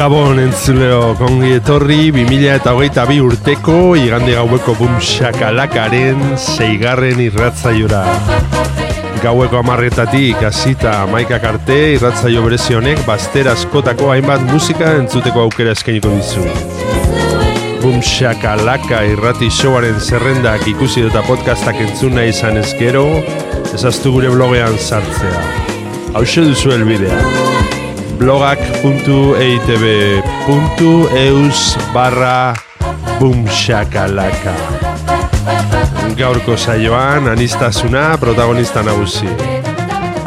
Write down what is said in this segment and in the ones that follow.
Gabon entzuleo kongi etorri 2000 eta hogeita bi urteko igande gaueko bum shakalakaren zeigarren irratzaiora. Gaueko amarretatik hasita maikak arte irratzaio berezi honek baster askotako hainbat musika entzuteko aukera eskainiko dizu. Bum shakalaka irrati showaren zerrendak ikusi eta podcastak entzuna izan ezkero, ezaztu gure blogean sartzea. Hau duzu helbidea blogak.eitb.eus barra bumshakalaka Gaurko saioan anistasuna protagonista nagusi.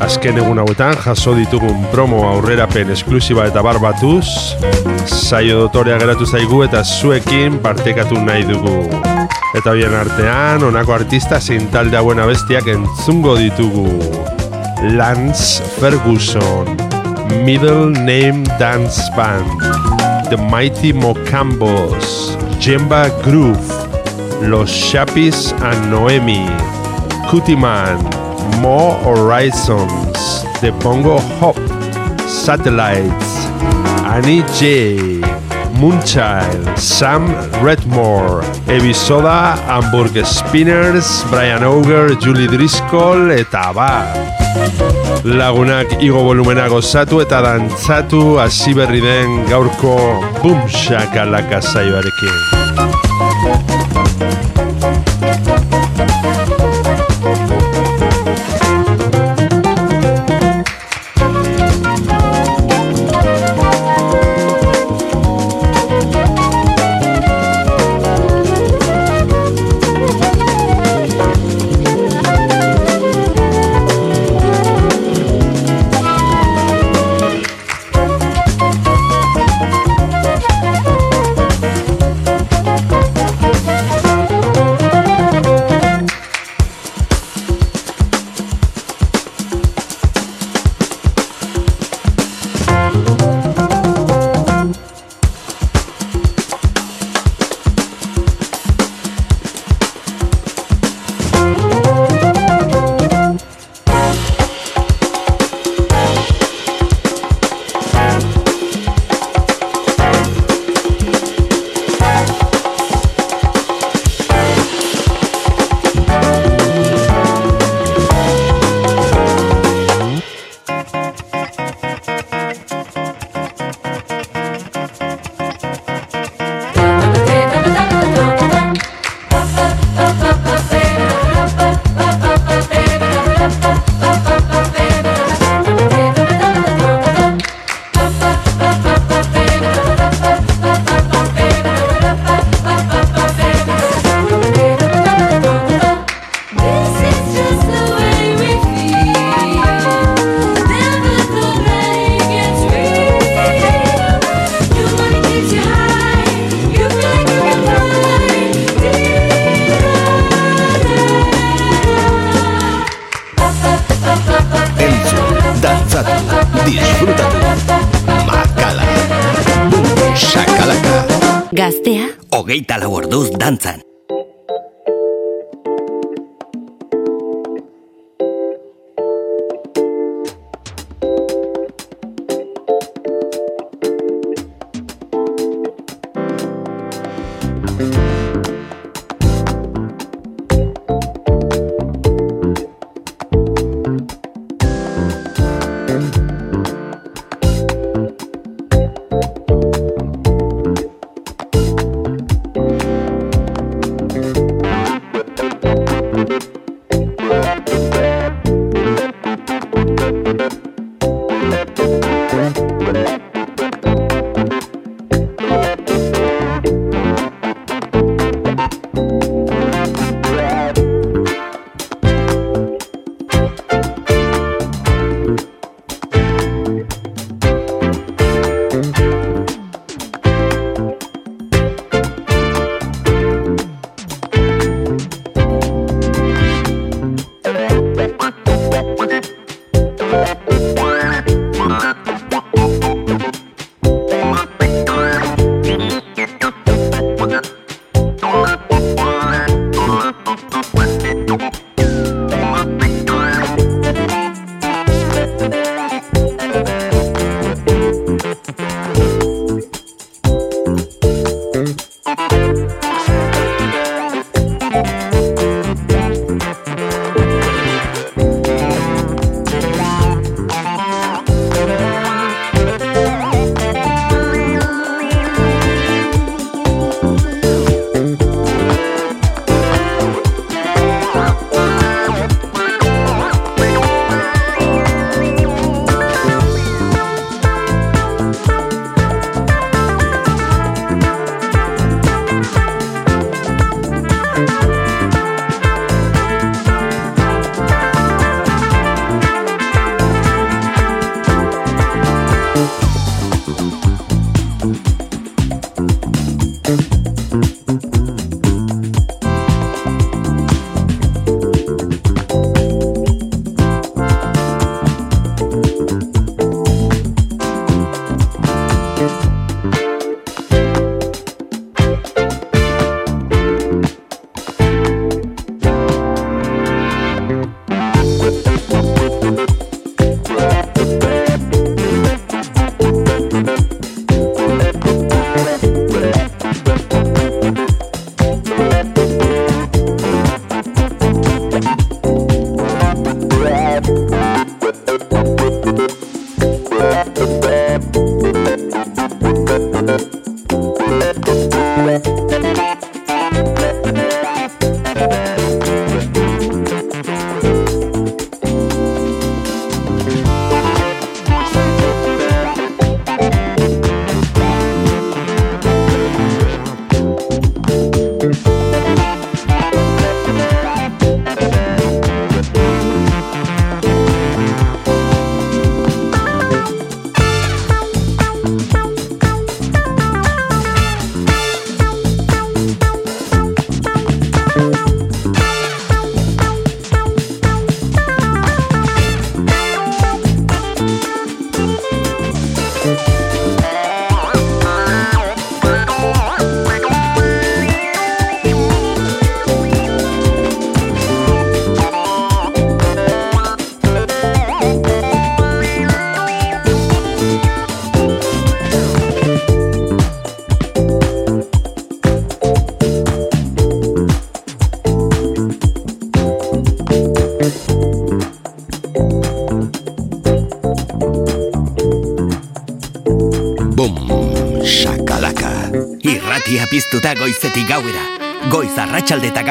Azken egun hauetan jaso ditugun promo aurrerapen esklusiba eta barbatuz, saio dotorea geratu zaigu eta zuekin partekatu nahi dugu. Eta bien artean, honako artista zein talde hauen abestiak entzungo ditugu. Lance Ferguson, Middle Name Dance Band, The Mighty Mocambos, Jemba Groove, Los Chapis and Noemi, Kutiman, More Horizons, The Bongo Hop, Satellites, Annie J, Moonchild, Sam Redmore, Ebisoda, Hamburg Spinners, Brian Auger, Julie Driscoll eta abar. Lagunak igo volumena gozatu eta dantzatu hasi berri den gaurko Boom Shakalaka saioarekin.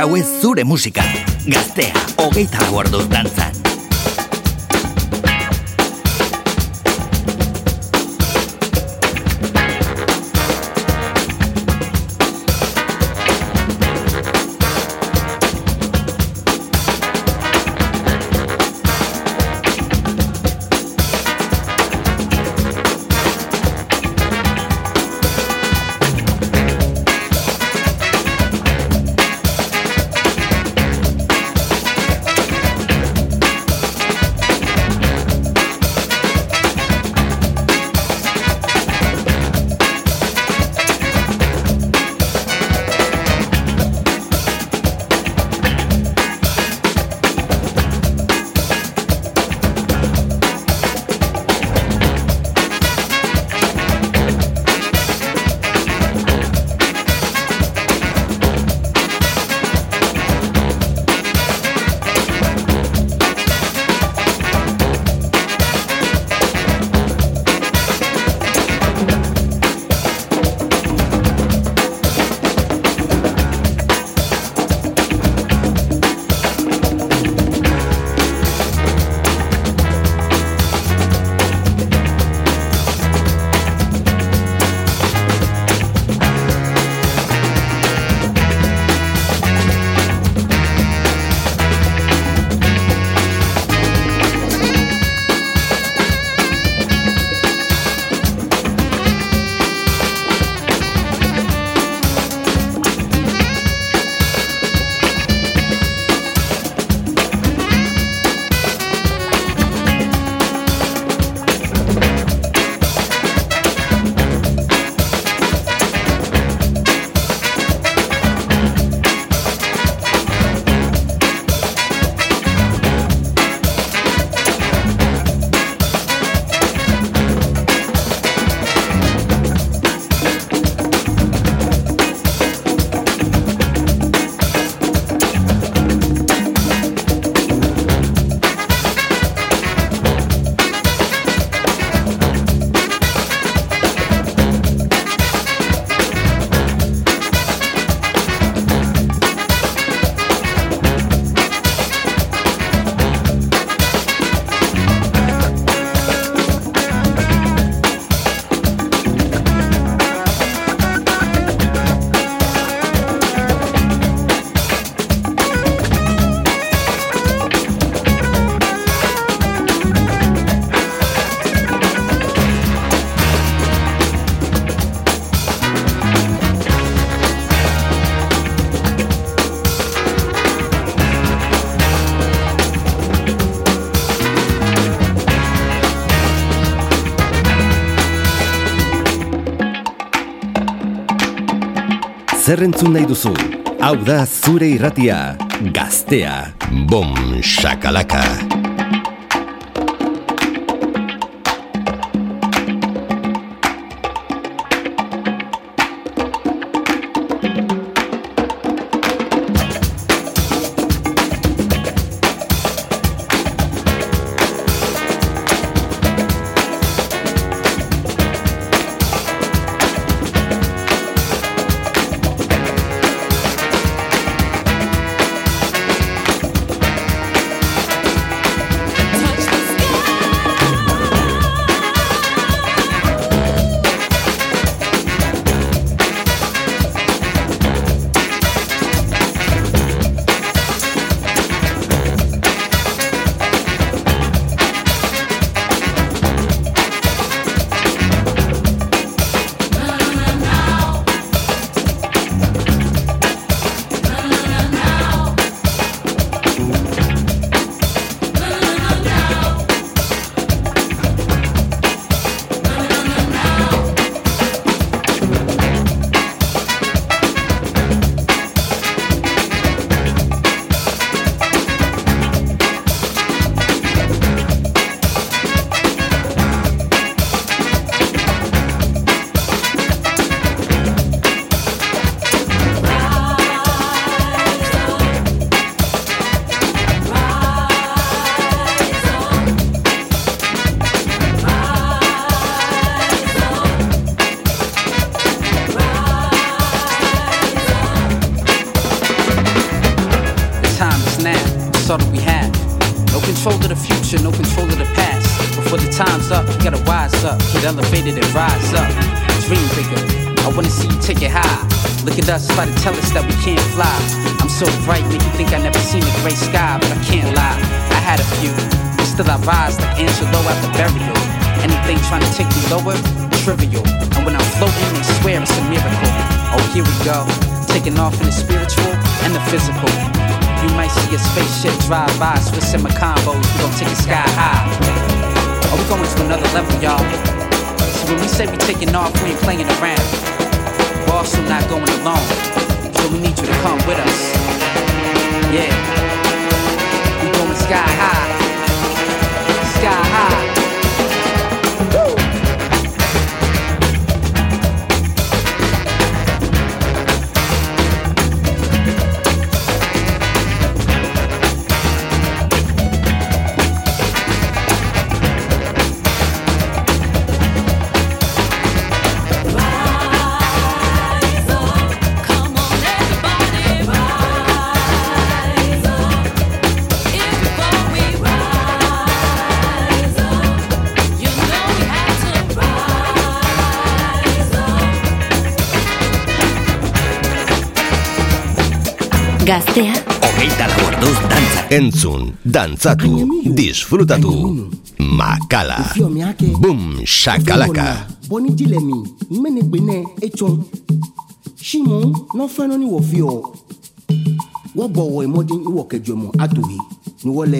Gauez zure musika. Gaztea, hogeita lau orduz dantzan. Zer entzun nahi duzu? Hau da zure irratia, gaztea, bom, shakalaka. In the spiritual and the physical. You might see a spaceship drive by, and Mocambos, we gon' take it sky high. Oh, we going to another level, y'all. So when we say we taking off, we ain't playing around. We're also not going alone. So we need you to come with us. Yeah. We going sky high. Gaztea? Hogeita lau orduz dantza. Entzun, dantzatu, disfrutatu. Makala. Bum, shakalaka. Boni dilemi, mene gbene etxon Shimon, non fẹ́ràn ni wọ́n fi ọ́ wọ́n gbọ́wọ́ ìmọ̀dé ìwọ̀kẹjọ mọ́ àtòyè ni wọ́n.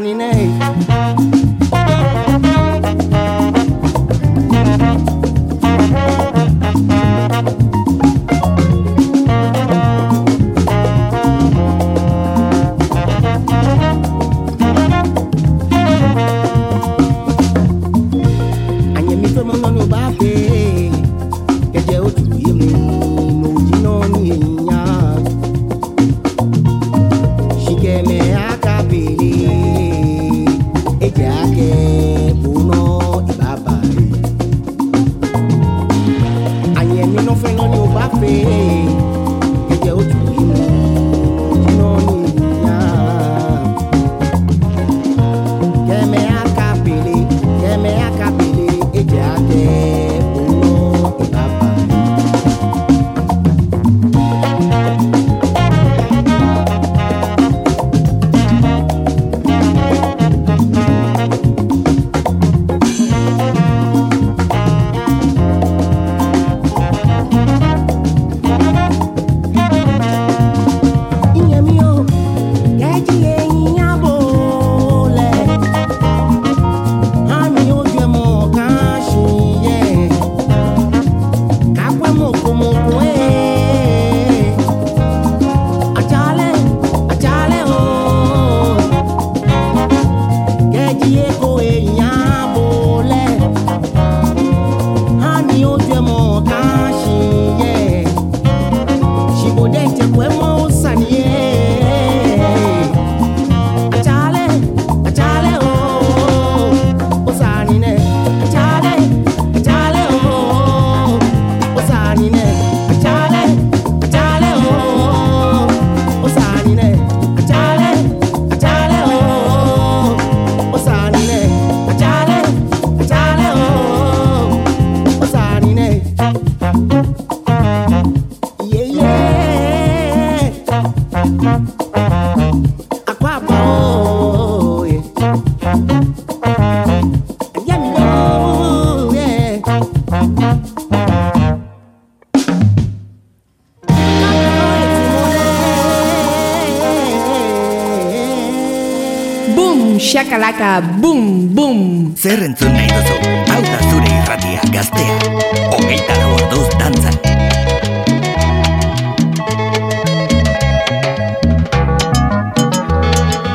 Ó sàní Baka Boom Boom. Zer entzun nahi duzu, hau da zure irratia gaztea. Hogeita lau orduz dantzan.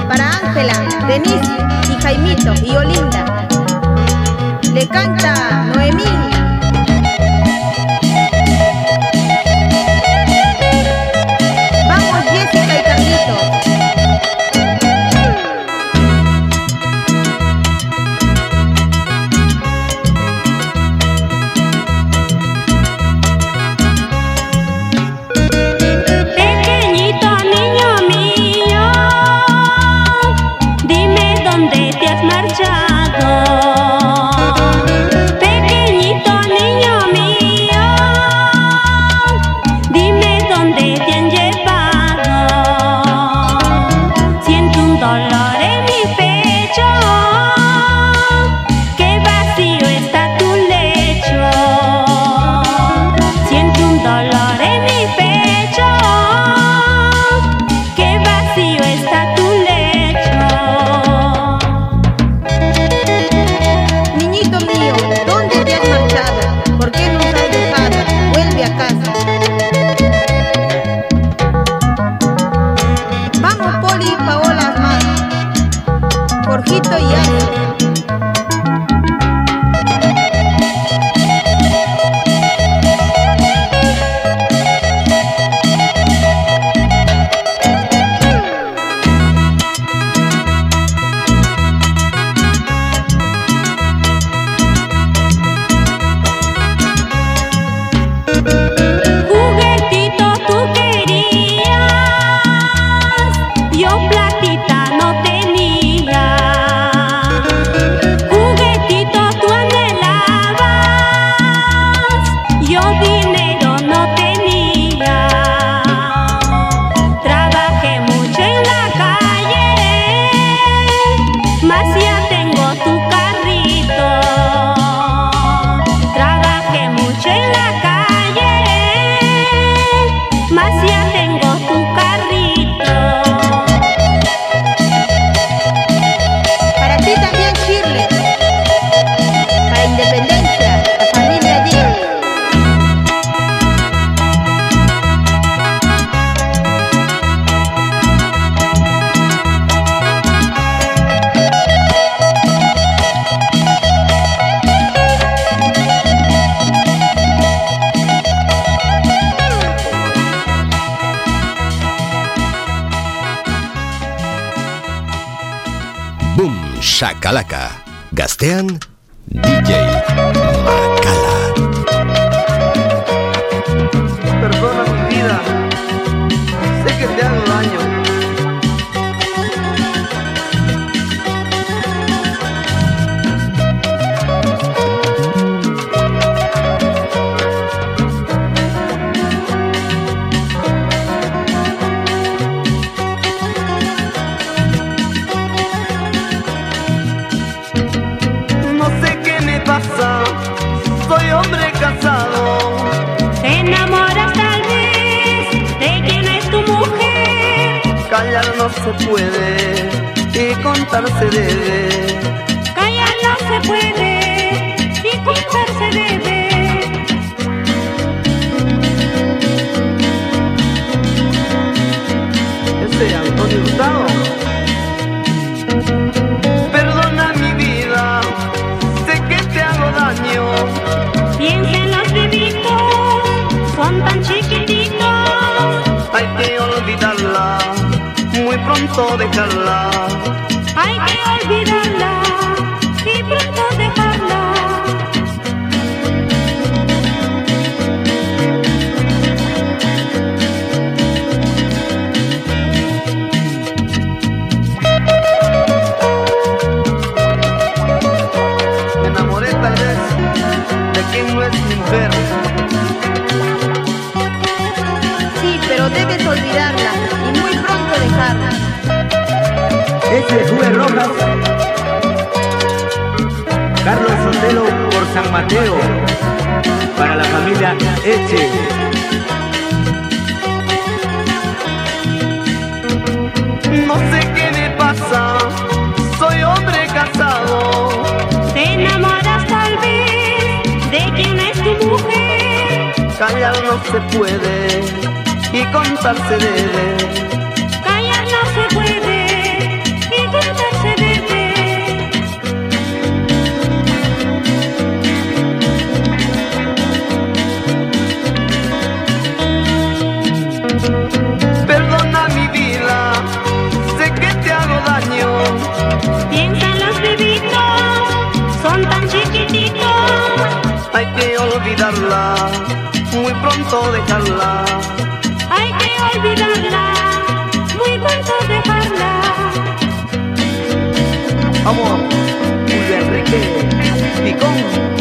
Para Ángela, Denise y Jaimito y Olinda. Le canta Noemí. San Mateo, para la familia Eche. No sé qué me pasa, soy hombre casado. Te enamoras tal vez de quien es tu mujer. Callar no se puede y contarse debe. Olvidarla, muy pronto dejarla. Hay que olvidarla, muy pronto dejarla. Vamos, Julio Enrique, Picón.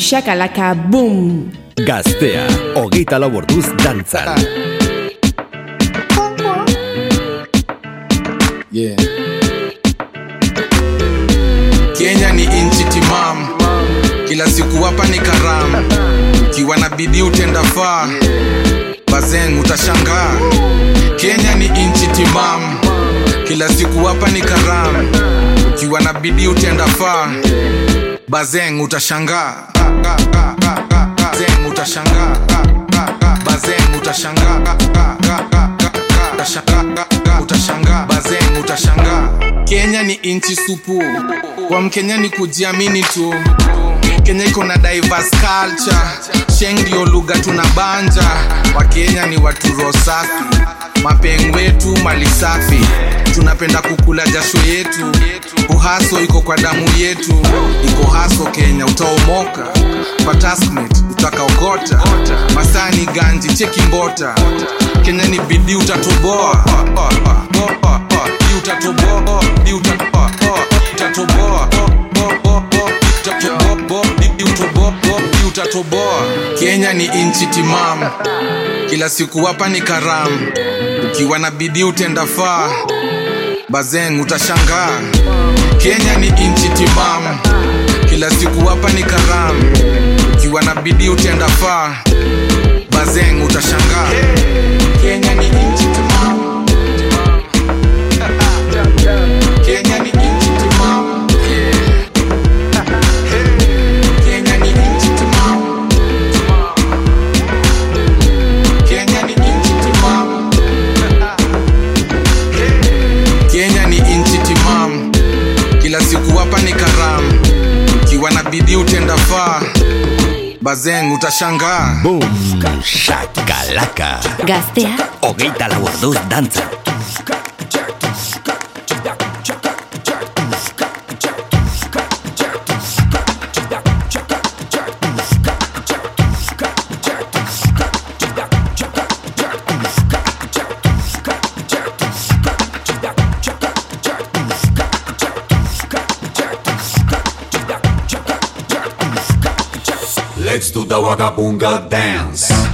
Shakalaka, boom. Gaztea, hogeita lau orduz dantzan. Yeah. Kenya ni inchi timam, kila siku hapa ni karam, kiwa na bidii utenda faa, bazeng utashangaa. Kenya ni inchi timam, kila siku hapa ni karam, kiwa na bidii utenda faa, bazeng utashangaa. Bazeng utashangaa. Bazeng utashangaa. Utashangaa. Bazeng utashangaa. Kenya ni inchi supu, kwa Mkenya ni kujiamini tu. Kenya iko na diverse culture, sheng ndio lugha tunabanja. Wakenya ni watu rosafi, safi, mapeng wetu mali safi, tunapenda kukula jasho yetu. Uhaso iko kwa damu yetu, iko haso Kenya utaomoka. Kwa taskmate utakaokota. Masani ganji cheki mbota. Kenya ni bidii utatoboa. Utatoboa. Utatoboa. Utatoboa. Utatoboa Kenya ni inchi timam kila siku hapa ni karam ukiwa na bidii utenda faa. Bazeng utashangaa. Kenya ni inchi timam kila siku hapa ni karamu. ukiwa na bidii utenda faa. Bazeng utashangaa. Kenya ni inchi zen utasanga Boom, shakalaka. Gaztea? Ogeita lau orduz dantza the Wagabunga dance.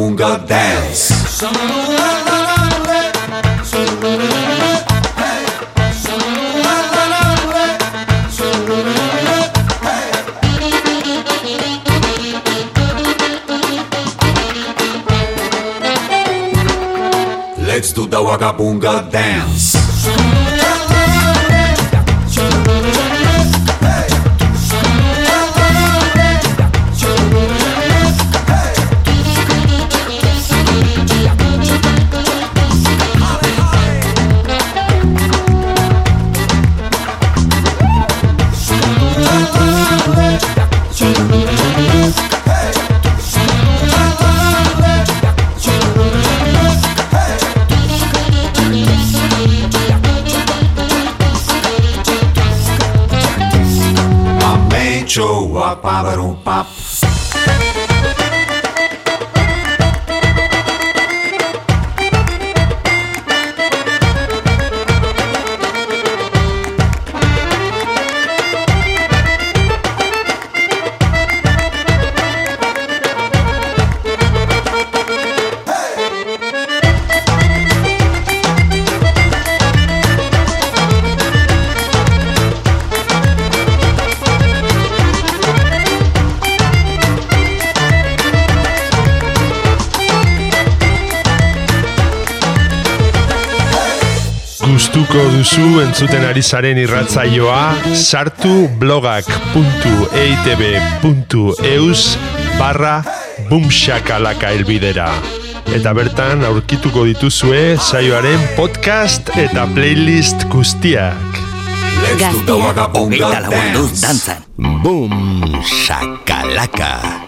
The Wagabunga Gustuko duzu entzuten ari zaren irratzaioa sartu blogak.eitb.eus barra bumxakalaka elbidera. Eta bertan aurkituko dituzue saioaren podcast eta playlist guztiak. Do the Wagabunga dance. Boom, shakalaka.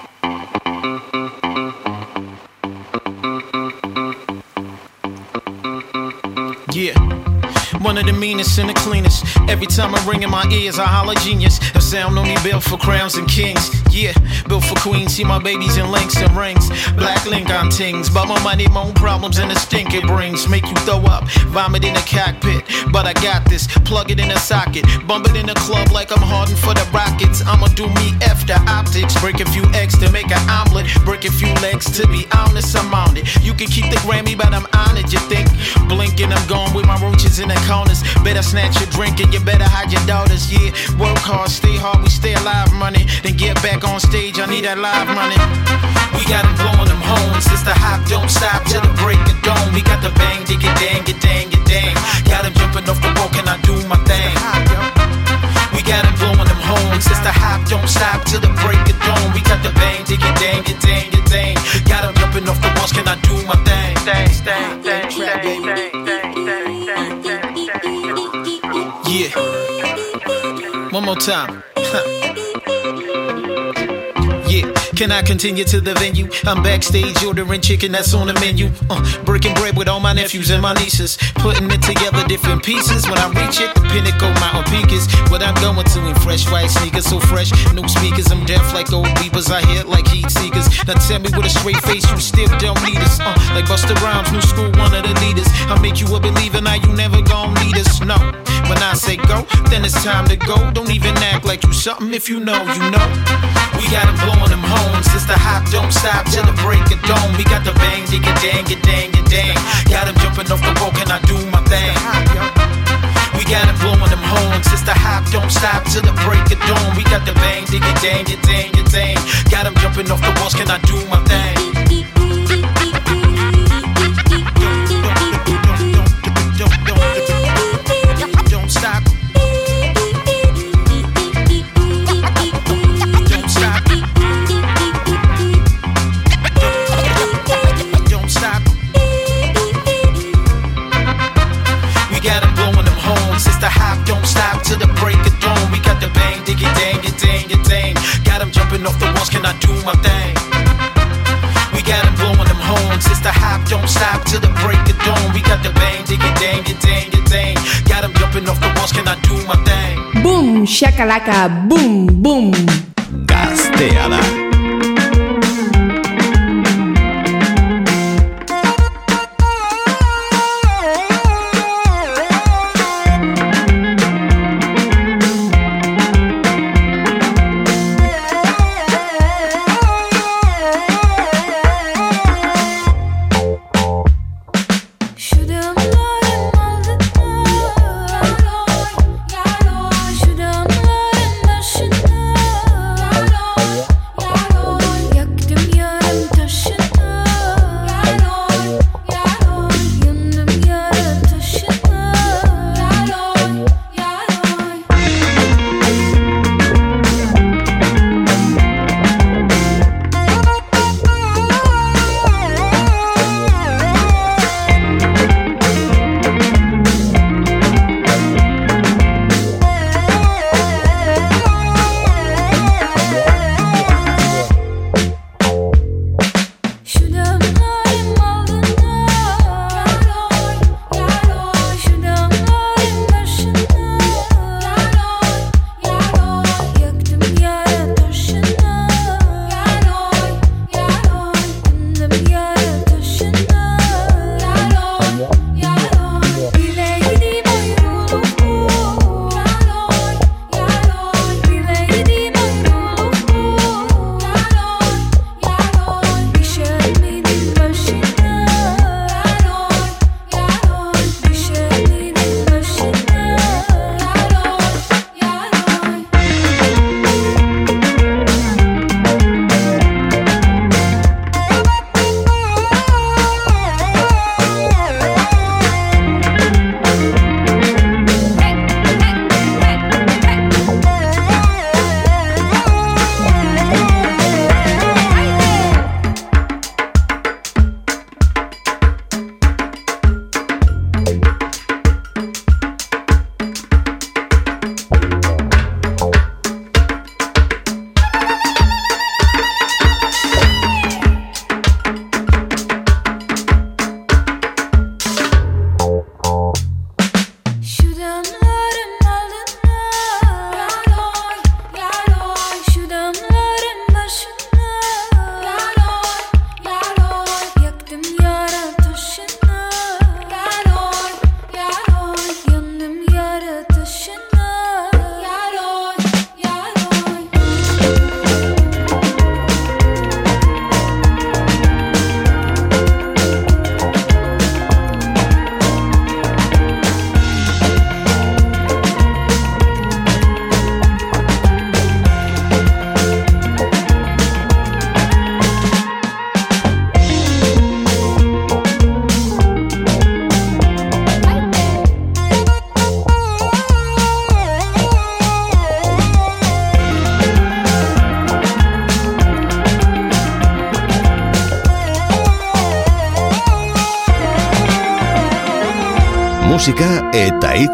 One of the meanest and the cleanest. Every time I ring in my ears, I holler genius. A sound only built for crowns and kings. Yeah, built for queens. See my babies in links and rings. Black link on tings. But my money, my own problems, and the stink it brings. Make you throw up, vomit in the cockpit. But I got this. Plug it in a socket. Bump it in the club like I'm hardened for the Rockets. I'ma do me after optics. Break a few eggs to make an omelet. Break a few legs to be honest, I'm on it. You can keep the Grammy, but I'm on it. You think? Blinking, I'm gone with my roaches in the corners. Better snatch your drink and you better hide your daughters. Yeah, work hard, stay hard, we stay alive, money. Then get back on stage, I need that live money. We got them blowing them horns. It's the hop, don't stop till the break of dawn. We got the bang, dig it, dang, it, dang, it, dang. Got them jumping off the wall, can I do my thing? We got them blowing them horns. It's the hop, don't stop till the break of dawn. We got the bang, dig it, dang, it, dang, it, dang. Got them jumping off the walls, can I do my thing, Yeah. One more time. Can I continue to the venue? I'm backstage ordering chicken that's on the menu. Uh, breaking bread with all my nephews and my nieces. Putting it together different pieces. When I reach it, the pinnacle, Mountain Peak is what I'm going to in fresh white sneakers. So fresh, new speakers. I'm deaf like old beavers. I hit like heat seekers. Now tell me with a straight face, you still don't need us. Uh, like Busta Rhymes, new school, one of the leaders. I make you a believer, now you never gon' need us. No, when I say go, then it's time to go. Don't even act like you something if you know, you know. We got them blowing them It's the hop, don't stop till the break of dawn. We got the bang, dig it, dang it, dang it, dang. Got them jumping off the wall, can I do my thing? We got them blowing them horns. It's the hop, don't stop till the break of dawn. We got the bang, dig it, dang it, dang it, dang. Got them jumping off the walls, can I do my thing? Off the walls, can I do my thing? We got 'em blowing them horns. It's the hop, don't stop till the break of dawn. We got the bang, dig it, dang it, dang it, dang. Got 'em jumping off the walls, can I do my thing? Boom, shakalaka, boom, boom. Gaztea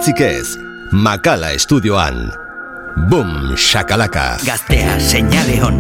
Itziquez, Macala Studio An. Boom, shakalaka. Gaztea, seinale hon,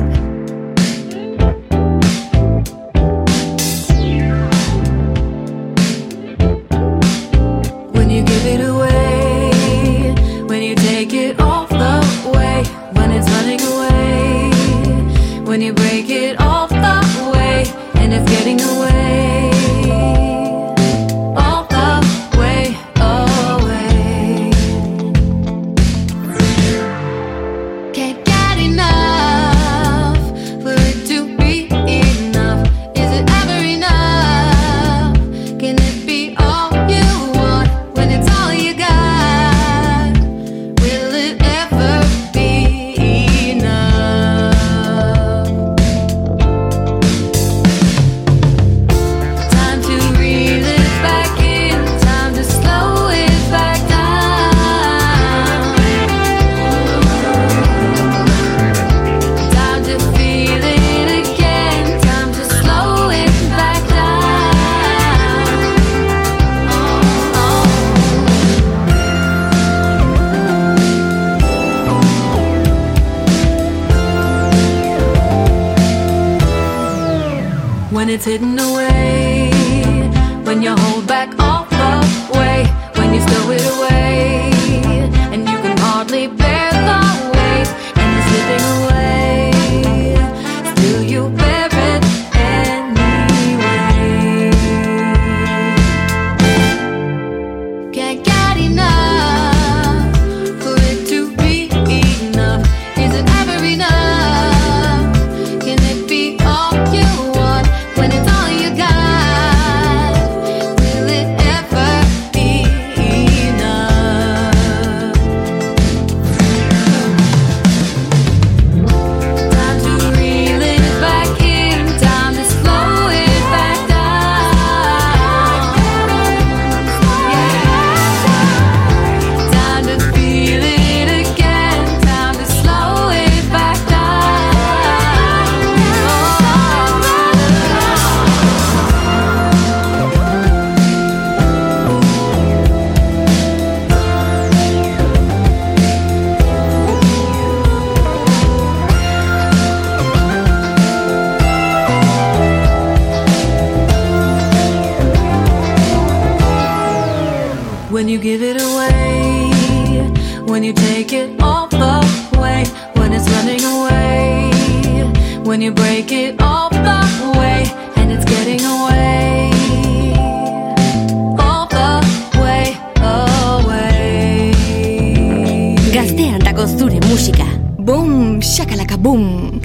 it's hidden away. when you give it away, when you take it all away, when it's running away, when you break it all away, and it's getting away. All away, away. Gaztean dago zure musika. Boom, shakalaka boom.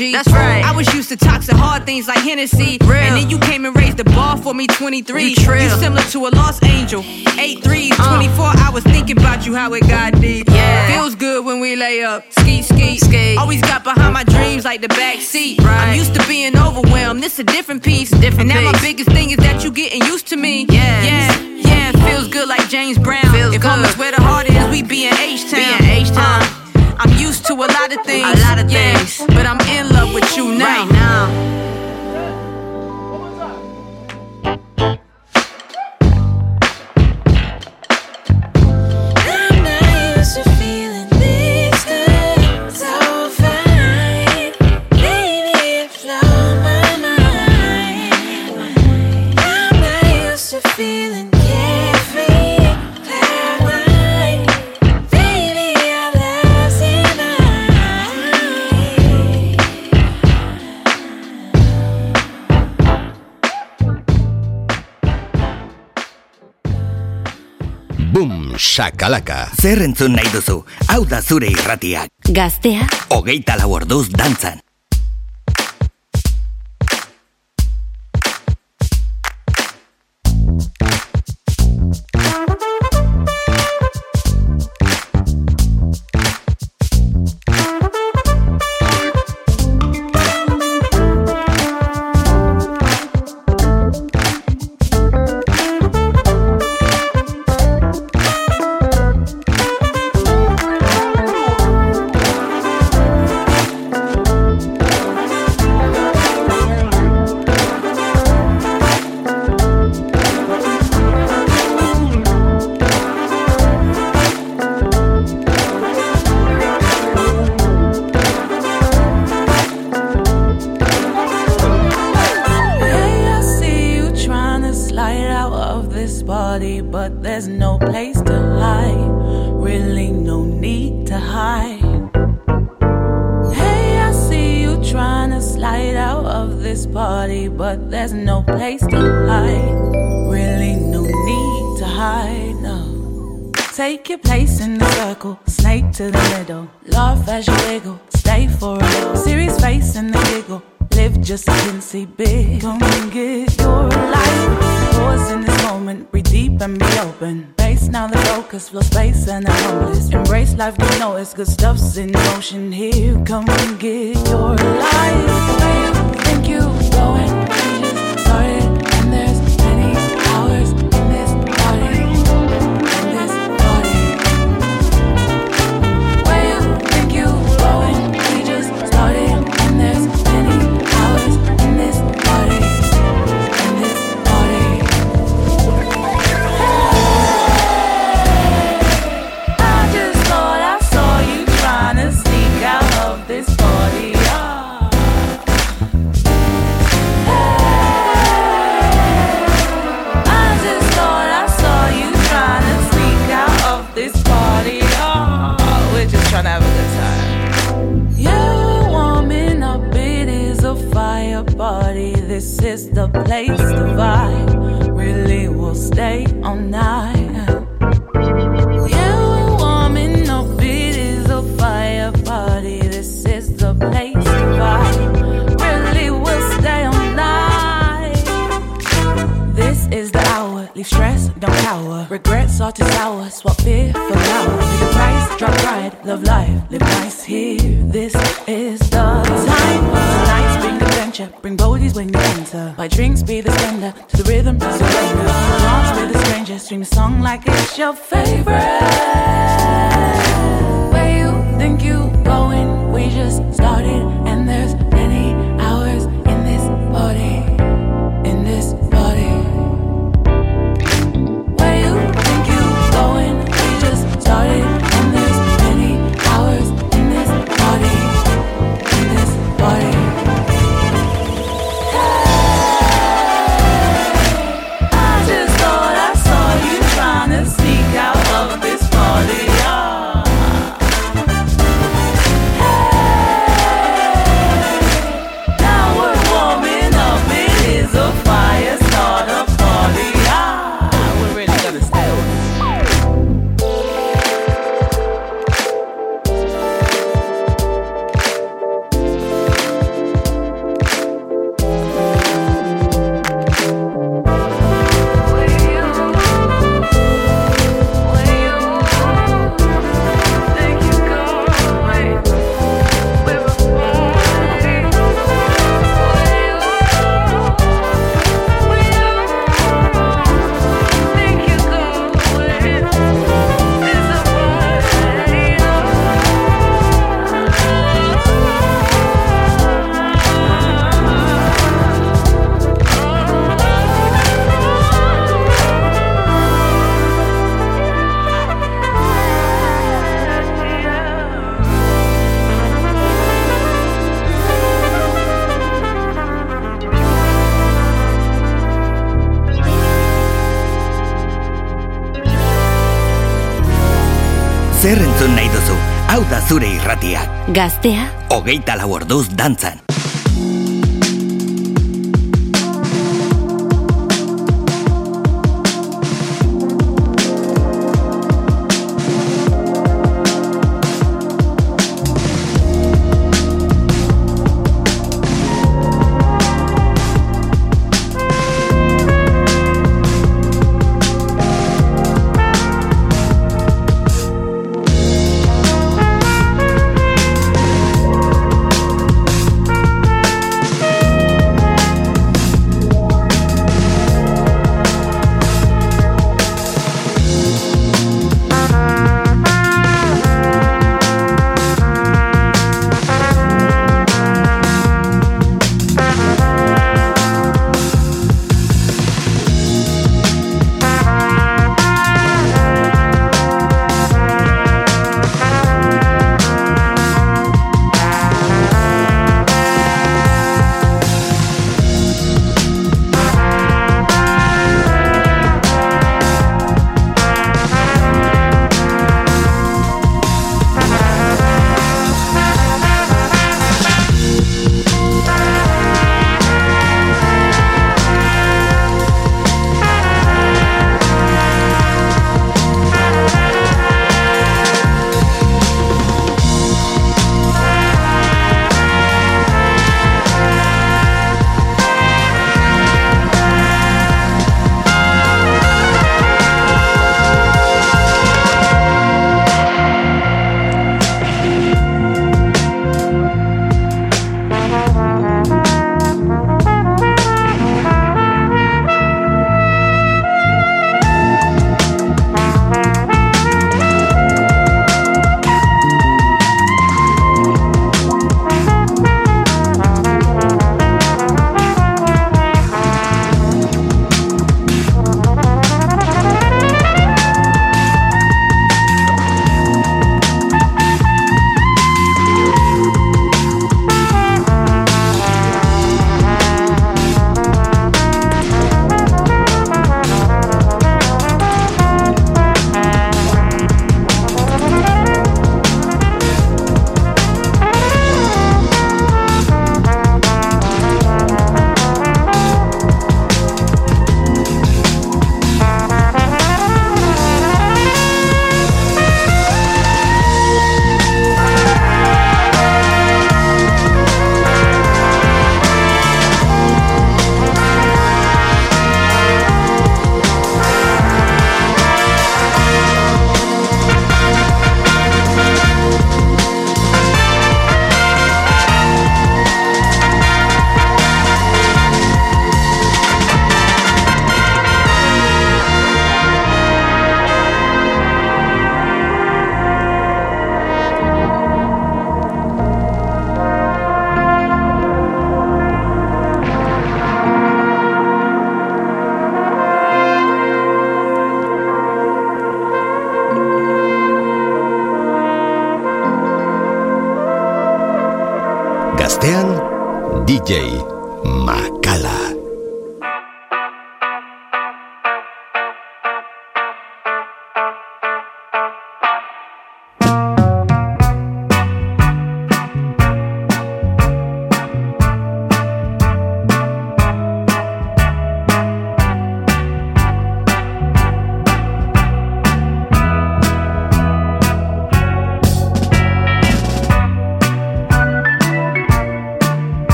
energy. That's right. I was used to toxic hard things like Hennessy. Real. And then you came and raised the bar for me 23. You, you similar to a lost angel. 8 3, uh. 24 was thinking about you, how it got deep. Yeah. Feels good when we lay up. Ski, ski, ski. Always got behind my dreams like the back seat. Right. I'm used to being overwhelmed. This a different piece. Different and now piece. my biggest thing is that you getting used to me. Yeah. Yeah. Yeah. Feels good like James Brown. Feels if good. homeless wear the heart to a lot of things. A lot of yeah. things. But I'm in love with you now. Right now. Boom, shakalaka. Zer entzun nahi duzu? Hau da zure irratia. Gaztea. Ogeita lau orduz dantzan. Gaztea, Hogeita lau orduz dantzan.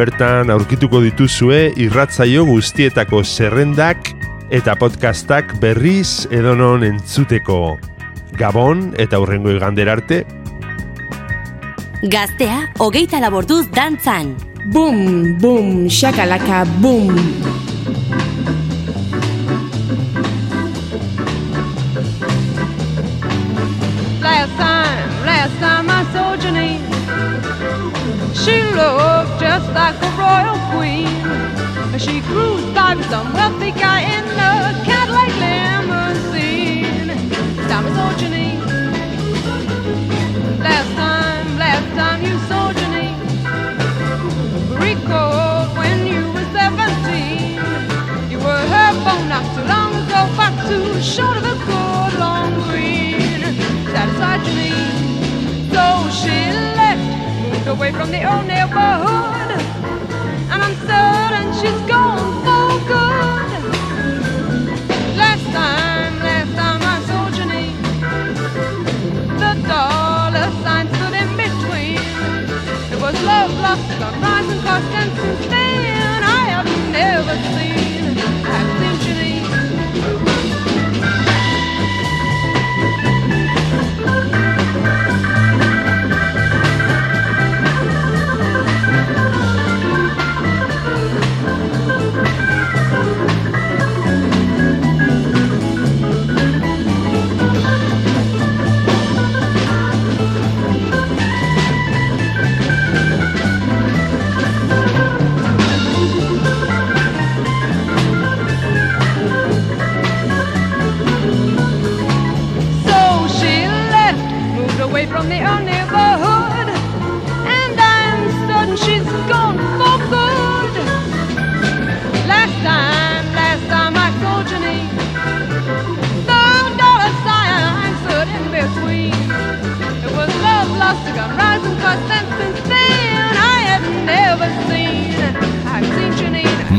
Bertan aurkituko dituzue irratzaio guztietako zerrendak eta podcastak berriz edonon entzuteko. Gabon eta hurrengo igander arte. Gaztea, hogeita laborduz dantzan. Boom, boom, shakalaka, boom. She cruised by with some wealthy guy in a Cadillac limousine. Time I saw Janine. Last time, last time you saw Janine. Recalled when you were 17. You were her phone not too long ago, far too short of a good long green. Satisfied Janine. So she left, moved away from the old neighborhood. And I'm certain she's Love, lost, gone rising cost, and since then I have never seen,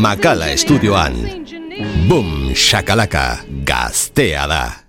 Makala estudioan. Boom, shakalaka, gaztea da.